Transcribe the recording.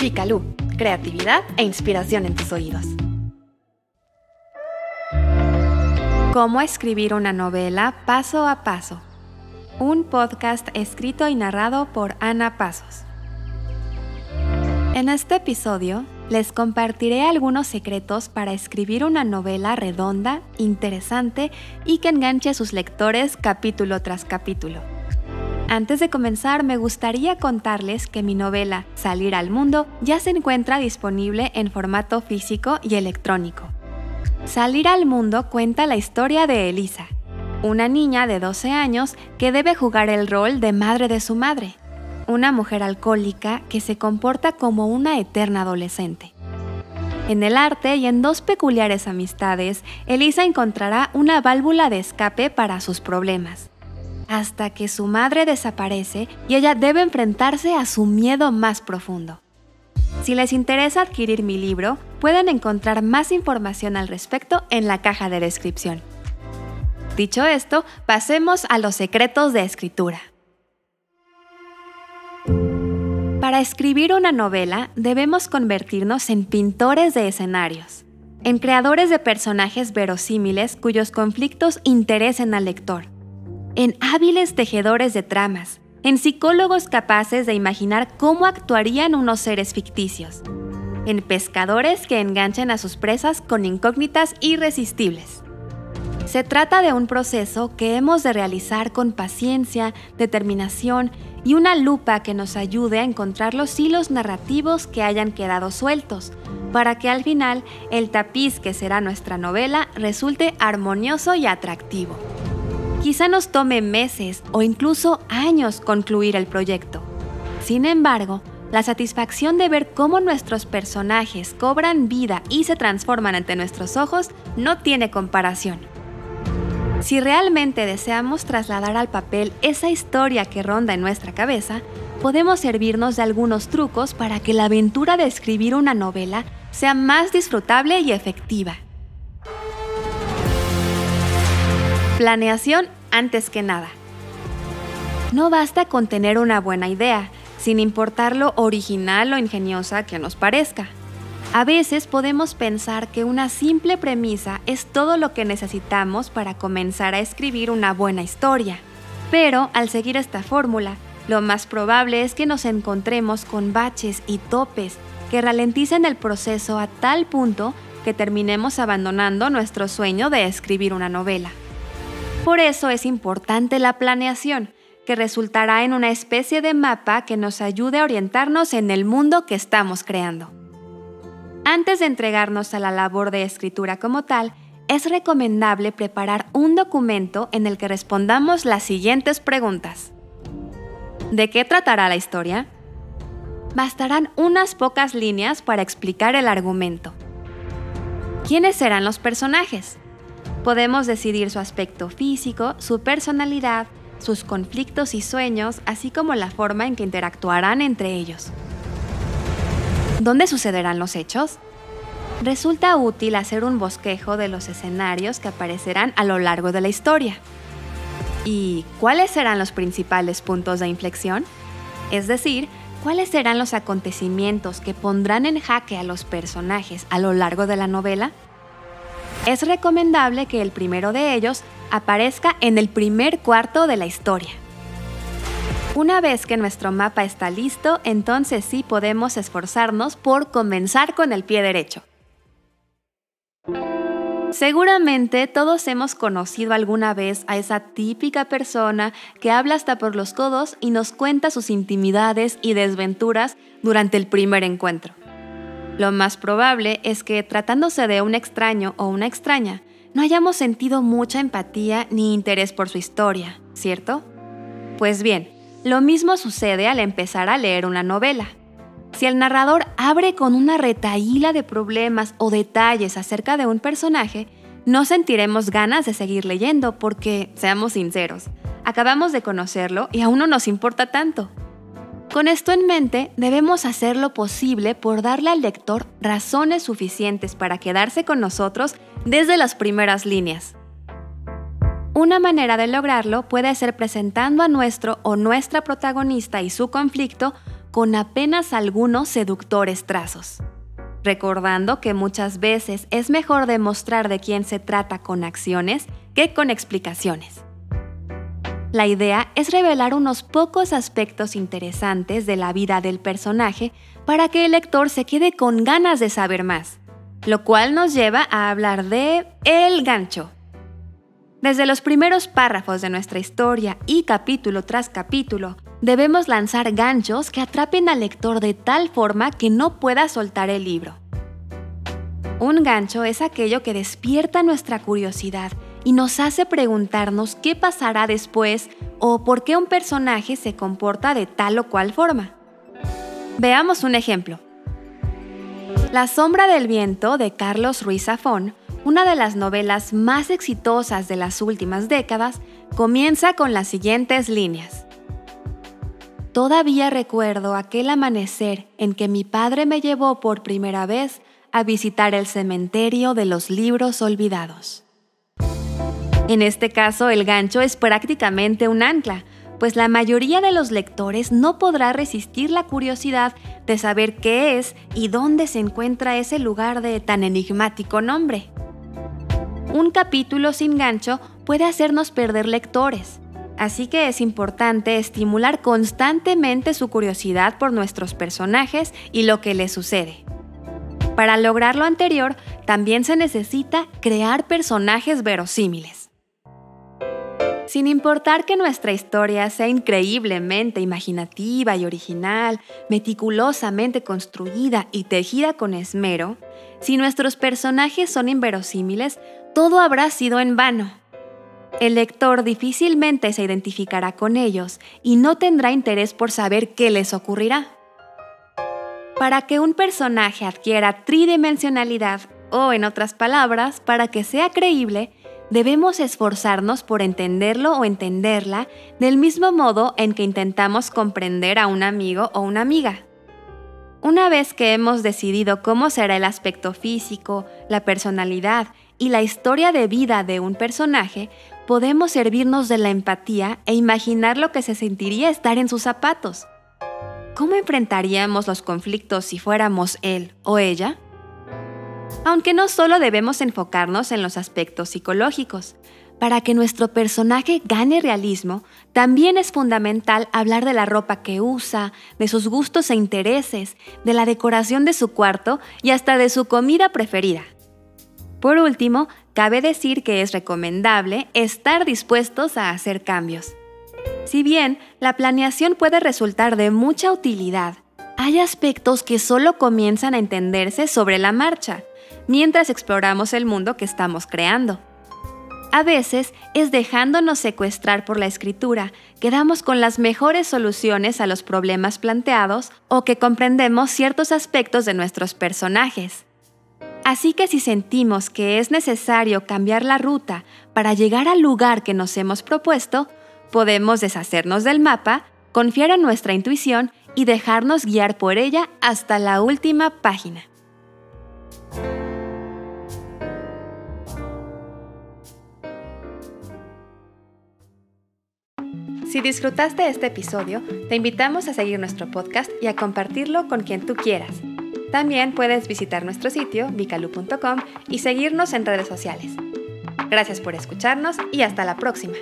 Picalú, creatividad e inspiración en tus oídos. Cómo escribir una novela paso a paso. Un podcast escrito y narrado por Ana Pasos. En este episodio les compartiré algunos secretos para escribir una novela redonda, interesante y que enganche a sus lectores capítulo tras capítulo. Antes de comenzar, me gustaría contarles que mi novela Salir al Mundo ya se encuentra disponible en formato físico y electrónico. Salir al Mundo cuenta la historia de Elisa, una niña de 12 años que debe jugar el rol de madre de su madre, una mujer alcohólica que se comporta como una eterna adolescente. En el arte y en dos peculiares amistades, Elisa encontrará una válvula de escape para sus problemas hasta que su madre desaparece y ella debe enfrentarse a su miedo más profundo. Si les interesa adquirir mi libro, pueden encontrar más información al respecto en la caja de descripción. Dicho esto, pasemos a los secretos de escritura. Para escribir una novela debemos convertirnos en pintores de escenarios, en creadores de personajes verosímiles cuyos conflictos interesen al lector en hábiles tejedores de tramas, en psicólogos capaces de imaginar cómo actuarían unos seres ficticios, en pescadores que enganchan a sus presas con incógnitas irresistibles. Se trata de un proceso que hemos de realizar con paciencia, determinación y una lupa que nos ayude a encontrar los hilos narrativos que hayan quedado sueltos, para que al final el tapiz que será nuestra novela resulte armonioso y atractivo. Quizá nos tome meses o incluso años concluir el proyecto. Sin embargo, la satisfacción de ver cómo nuestros personajes cobran vida y se transforman ante nuestros ojos no tiene comparación. Si realmente deseamos trasladar al papel esa historia que ronda en nuestra cabeza, podemos servirnos de algunos trucos para que la aventura de escribir una novela sea más disfrutable y efectiva. Planeación antes que nada. No basta con tener una buena idea, sin importar lo original o ingeniosa que nos parezca. A veces podemos pensar que una simple premisa es todo lo que necesitamos para comenzar a escribir una buena historia. Pero al seguir esta fórmula, lo más probable es que nos encontremos con baches y topes que ralenticen el proceso a tal punto que terminemos abandonando nuestro sueño de escribir una novela. Por eso es importante la planeación, que resultará en una especie de mapa que nos ayude a orientarnos en el mundo que estamos creando. Antes de entregarnos a la labor de escritura como tal, es recomendable preparar un documento en el que respondamos las siguientes preguntas. ¿De qué tratará la historia? Bastarán unas pocas líneas para explicar el argumento. ¿Quiénes serán los personajes? Podemos decidir su aspecto físico, su personalidad, sus conflictos y sueños, así como la forma en que interactuarán entre ellos. ¿Dónde sucederán los hechos? Resulta útil hacer un bosquejo de los escenarios que aparecerán a lo largo de la historia. ¿Y cuáles serán los principales puntos de inflexión? Es decir, ¿cuáles serán los acontecimientos que pondrán en jaque a los personajes a lo largo de la novela? Es recomendable que el primero de ellos aparezca en el primer cuarto de la historia. Una vez que nuestro mapa está listo, entonces sí podemos esforzarnos por comenzar con el pie derecho. Seguramente todos hemos conocido alguna vez a esa típica persona que habla hasta por los codos y nos cuenta sus intimidades y desventuras durante el primer encuentro. Lo más probable es que tratándose de un extraño o una extraña, no hayamos sentido mucha empatía ni interés por su historia, ¿cierto? Pues bien, lo mismo sucede al empezar a leer una novela. Si el narrador abre con una retaíla de problemas o detalles acerca de un personaje, no sentiremos ganas de seguir leyendo porque, seamos sinceros, acabamos de conocerlo y aún no nos importa tanto. Con esto en mente, debemos hacer lo posible por darle al lector razones suficientes para quedarse con nosotros desde las primeras líneas. Una manera de lograrlo puede ser presentando a nuestro o nuestra protagonista y su conflicto con apenas algunos seductores trazos. Recordando que muchas veces es mejor demostrar de quién se trata con acciones que con explicaciones. La idea es revelar unos pocos aspectos interesantes de la vida del personaje para que el lector se quede con ganas de saber más, lo cual nos lleva a hablar de el gancho. Desde los primeros párrafos de nuestra historia y capítulo tras capítulo, debemos lanzar ganchos que atrapen al lector de tal forma que no pueda soltar el libro. Un gancho es aquello que despierta nuestra curiosidad y nos hace preguntarnos qué pasará después o por qué un personaje se comporta de tal o cual forma. Veamos un ejemplo. La sombra del viento de Carlos Ruiz Zafón, una de las novelas más exitosas de las últimas décadas, comienza con las siguientes líneas. Todavía recuerdo aquel amanecer en que mi padre me llevó por primera vez a visitar el cementerio de los libros olvidados. En este caso, el gancho es prácticamente un ancla, pues la mayoría de los lectores no podrá resistir la curiosidad de saber qué es y dónde se encuentra ese lugar de tan enigmático nombre. Un capítulo sin gancho puede hacernos perder lectores, así que es importante estimular constantemente su curiosidad por nuestros personajes y lo que les sucede. Para lograr lo anterior, también se necesita crear personajes verosímiles. Sin importar que nuestra historia sea increíblemente imaginativa y original, meticulosamente construida y tejida con esmero, si nuestros personajes son inverosímiles, todo habrá sido en vano. El lector difícilmente se identificará con ellos y no tendrá interés por saber qué les ocurrirá. Para que un personaje adquiera tridimensionalidad, o en otras palabras, para que sea creíble, debemos esforzarnos por entenderlo o entenderla del mismo modo en que intentamos comprender a un amigo o una amiga. Una vez que hemos decidido cómo será el aspecto físico, la personalidad y la historia de vida de un personaje, podemos servirnos de la empatía e imaginar lo que se sentiría estar en sus zapatos. ¿Cómo enfrentaríamos los conflictos si fuéramos él o ella? Aunque no solo debemos enfocarnos en los aspectos psicológicos. Para que nuestro personaje gane realismo, también es fundamental hablar de la ropa que usa, de sus gustos e intereses, de la decoración de su cuarto y hasta de su comida preferida. Por último, cabe decir que es recomendable estar dispuestos a hacer cambios. Si bien la planeación puede resultar de mucha utilidad, hay aspectos que solo comienzan a entenderse sobre la marcha mientras exploramos el mundo que estamos creando. A veces es dejándonos secuestrar por la escritura que damos con las mejores soluciones a los problemas planteados o que comprendemos ciertos aspectos de nuestros personajes. Así que si sentimos que es necesario cambiar la ruta para llegar al lugar que nos hemos propuesto, podemos deshacernos del mapa, confiar en nuestra intuición y dejarnos guiar por ella hasta la última página. Si disfrutaste este episodio, te invitamos a seguir nuestro podcast y a compartirlo con quien tú quieras. También puedes visitar nuestro sitio vicalu.com y seguirnos en redes sociales. Gracias por escucharnos y hasta la próxima.